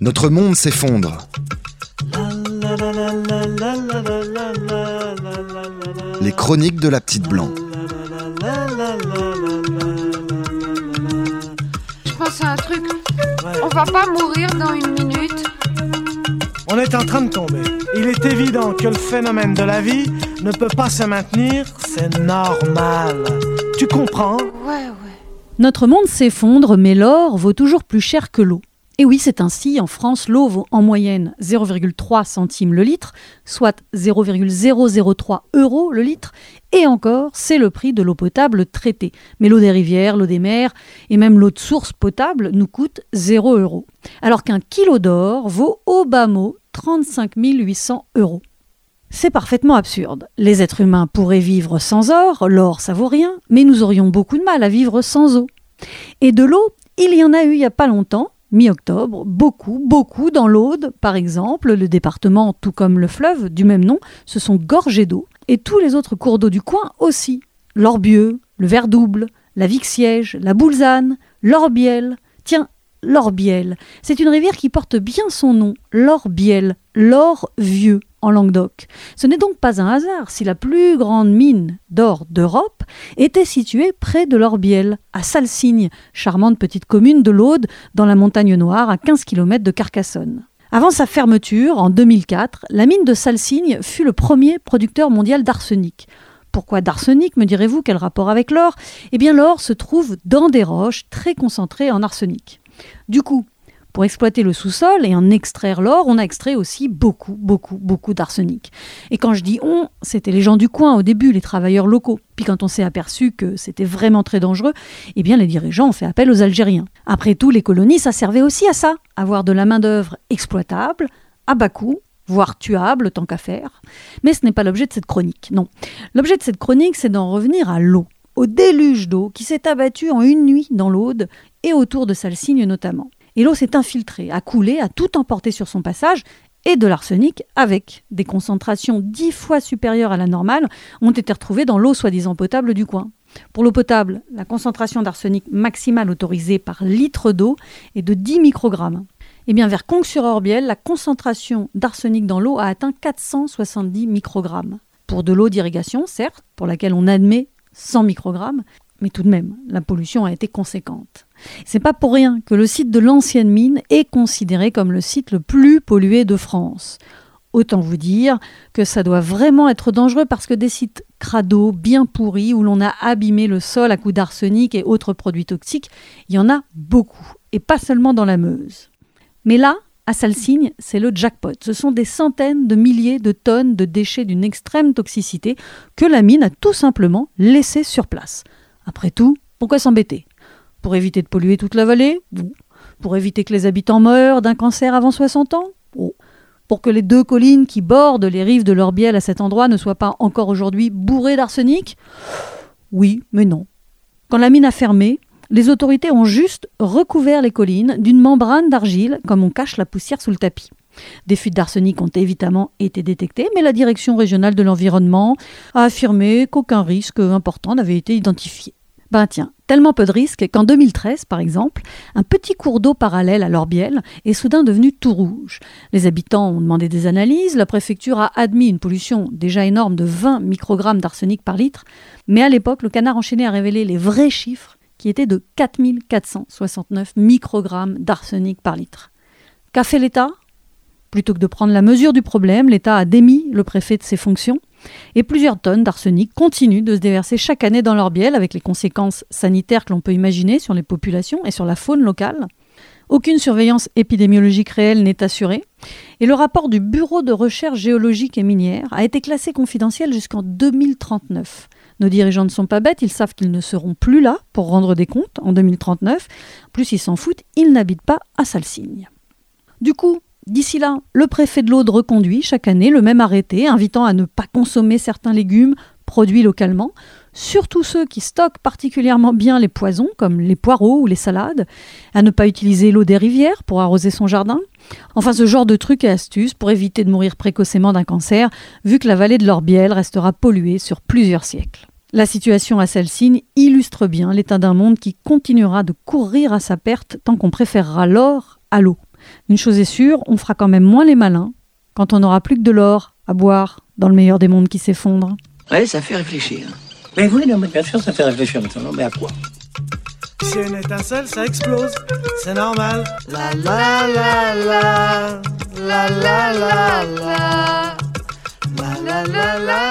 Notre monde s'effondre. Les chroniques de la petite blanc. Je pense à un truc. On va pas mourir dans une minute. On est en train de tomber. Il est évident que le phénomène de la vie ne peut pas se maintenir, c'est normal. Tu comprends? Ouais, ouais. Notre monde s'effondre, mais l'or vaut toujours plus cher que l'eau. Et oui, c'est ainsi. En France, l'eau vaut en moyenne 0,3 centimes le litre, soit 0,003 euros le litre. Et encore, c'est le prix de l'eau potable traitée. Mais l'eau des rivières, l'eau des mers et même l'eau de source potable nous coûte 0 euros. Alors qu'un kilo d'or vaut au bas mot 35 800 euros. C'est parfaitement absurde. Les êtres humains pourraient vivre sans or, l'or ça vaut rien, mais nous aurions beaucoup de mal à vivre sans eau. Et de l'eau, il y en a eu il n'y a pas longtemps, mi-octobre, beaucoup, beaucoup dans l'Aude, par exemple, le département, tout comme le fleuve du même nom, se sont gorgés d'eau, et tous les autres cours d'eau du coin aussi. L'Orbieux, le Verdouble, la Vixiège, la Boulzane, l'Orbiel. Tiens, l'Orbiel, c'est une rivière qui porte bien son nom, l'Orbiel, l'or vieux en Languedoc. Ce n'est donc pas un hasard si la plus grande mine d'or d'Europe était située près de l'Orbiel, à Salsigne, charmante petite commune de l'Aude, dans la montagne noire, à 15 km de Carcassonne. Avant sa fermeture, en 2004, la mine de Salsigne fut le premier producteur mondial d'arsenic. Pourquoi d'arsenic, me direz-vous? Quel rapport avec l'or? Eh bien, l'or se trouve dans des roches très concentrées en arsenic. Du coup, pour exploiter le sous-sol et en extraire l'or, on a extrait aussi beaucoup, beaucoup, beaucoup d'arsenic. Et quand je dis on, c'était les gens du coin au début, les travailleurs locaux. Puis quand on s'est aperçu que c'était vraiment très dangereux, eh bien les dirigeants ont fait appel aux Algériens. Après tout, les colonies, ça servait aussi à ça, avoir de la main-d'œuvre exploitable, à bas coût, voire tuable tant qu'à faire. Mais ce n'est pas l'objet de cette chronique, non. L'objet de cette chronique, c'est d'en revenir à l'eau, au déluge d'eau qui s'est abattu en une nuit dans l'Aude et autour de Salsigne notamment. Et l'eau s'est infiltrée, a coulé, a tout emporté sur son passage, et de l'arsenic, avec des concentrations dix fois supérieures à la normale, ont été retrouvées dans l'eau soi-disant potable du coin. Pour l'eau potable, la concentration d'arsenic maximale autorisée par litre d'eau est de 10 microgrammes. Et bien vers Conques-sur-Orbiel, la concentration d'arsenic dans l'eau a atteint 470 microgrammes. Pour de l'eau d'irrigation, certes, pour laquelle on admet 100 microgrammes, mais tout de même, la pollution a été conséquente. C'est pas pour rien que le site de l'ancienne mine est considéré comme le site le plus pollué de France. Autant vous dire que ça doit vraiment être dangereux parce que des sites crado, bien pourris, où l'on a abîmé le sol à coups d'arsenic et autres produits toxiques, il y en a beaucoup, et pas seulement dans la Meuse. Mais là, à Salsigne, c'est le jackpot. Ce sont des centaines de milliers de tonnes de déchets d'une extrême toxicité que la mine a tout simplement laissés sur place. Après tout, pourquoi s'embêter? Pour éviter de polluer toute la vallée? Ou Pour éviter que les habitants meurent d'un cancer avant 60 ans? Oh. Pour que les deux collines qui bordent les rives de l'Orbiel à cet endroit ne soient pas encore aujourd'hui bourrées d'arsenic? Oui, mais non. Quand la mine a fermé, les autorités ont juste recouvert les collines d'une membrane d'argile comme on cache la poussière sous le tapis. Des fuites d'arsenic ont évidemment été détectées, mais la direction régionale de l'environnement a affirmé qu'aucun risque important n'avait été identifié. Ben tiens, tellement peu de risques qu'en 2013, par exemple, un petit cours d'eau parallèle à l'Orbiel est soudain devenu tout rouge. Les habitants ont demandé des analyses, la préfecture a admis une pollution déjà énorme de 20 microgrammes d'arsenic par litre, mais à l'époque, le canard enchaîné a révélé les vrais chiffres qui étaient de 4469 microgrammes d'arsenic par litre. Qu'a fait l'État? Plutôt que de prendre la mesure du problème, l'État a démis le préfet de ses fonctions et plusieurs tonnes d'arsenic continuent de se déverser chaque année dans l'Orbiel avec les conséquences sanitaires que l'on peut imaginer sur les populations et sur la faune locale. Aucune surveillance épidémiologique réelle n'est assurée et le rapport du Bureau de recherche géologique et minière a été classé confidentiel jusqu'en 2039. Nos dirigeants ne sont pas bêtes, ils savent qu'ils ne seront plus là pour rendre des comptes en 2039. En plus, ils s'en foutent, ils n'habitent pas à Salsigne. Du coup, D'ici là, le préfet de l'Aude reconduit chaque année le même arrêté invitant à ne pas consommer certains légumes produits localement, surtout ceux qui stockent particulièrement bien les poisons comme les poireaux ou les salades, à ne pas utiliser l'eau des rivières pour arroser son jardin. Enfin, ce genre de trucs et astuces pour éviter de mourir précocement d'un cancer, vu que la vallée de l'Orbiel restera polluée sur plusieurs siècles. La situation à Salsigne illustre bien l'état d'un monde qui continuera de courir à sa perte tant qu'on préférera l'or à l'eau. Une chose est sûre, on fera quand même moins les malins quand on n'aura plus que de l'or à boire dans le meilleur des mondes qui s'effondre. Ouais, ça fait réfléchir. Mais oui, non, mais bien sûr, ça fait réfléchir maintenant. Mais à quoi? Si une étincelle, ça explose. C'est normal. La la la la. La la la la. La la la la.